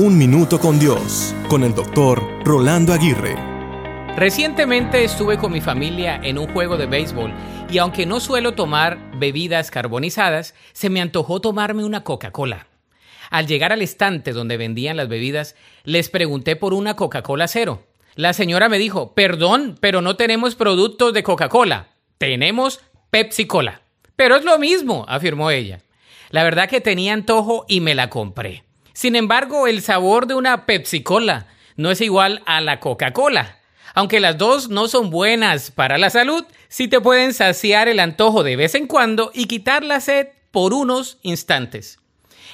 Un Minuto con Dios, con el doctor Rolando Aguirre. Recientemente estuve con mi familia en un juego de béisbol y aunque no suelo tomar bebidas carbonizadas, se me antojó tomarme una Coca-Cola. Al llegar al estante donde vendían las bebidas, les pregunté por una Coca-Cola cero. La señora me dijo, perdón, pero no tenemos productos de Coca-Cola, tenemos Pepsi-Cola. Pero es lo mismo, afirmó ella. La verdad que tenía antojo y me la compré. Sin embargo, el sabor de una Pepsi Cola no es igual a la Coca-Cola. Aunque las dos no son buenas para la salud, sí te pueden saciar el antojo de vez en cuando y quitar la sed por unos instantes.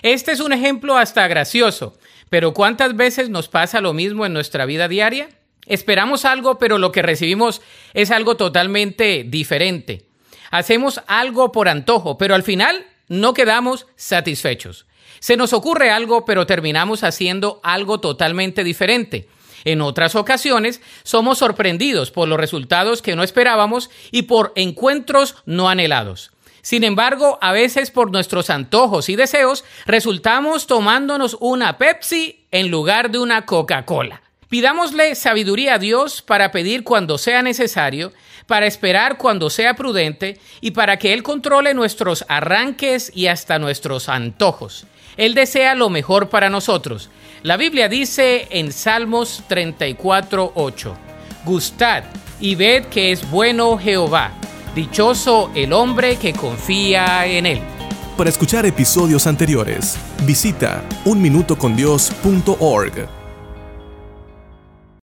Este es un ejemplo hasta gracioso, pero ¿cuántas veces nos pasa lo mismo en nuestra vida diaria? Esperamos algo, pero lo que recibimos es algo totalmente diferente. Hacemos algo por antojo, pero al final no quedamos satisfechos. Se nos ocurre algo, pero terminamos haciendo algo totalmente diferente. En otras ocasiones somos sorprendidos por los resultados que no esperábamos y por encuentros no anhelados. Sin embargo, a veces por nuestros antojos y deseos resultamos tomándonos una Pepsi en lugar de una Coca-Cola. Pidámosle sabiduría a Dios para pedir cuando sea necesario, para esperar cuando sea prudente y para que Él controle nuestros arranques y hasta nuestros antojos. Él desea lo mejor para nosotros. La Biblia dice en Salmos 34:8, Gustad y ved que es bueno Jehová, dichoso el hombre que confía en él. Para escuchar episodios anteriores, visita unminutocondios.org.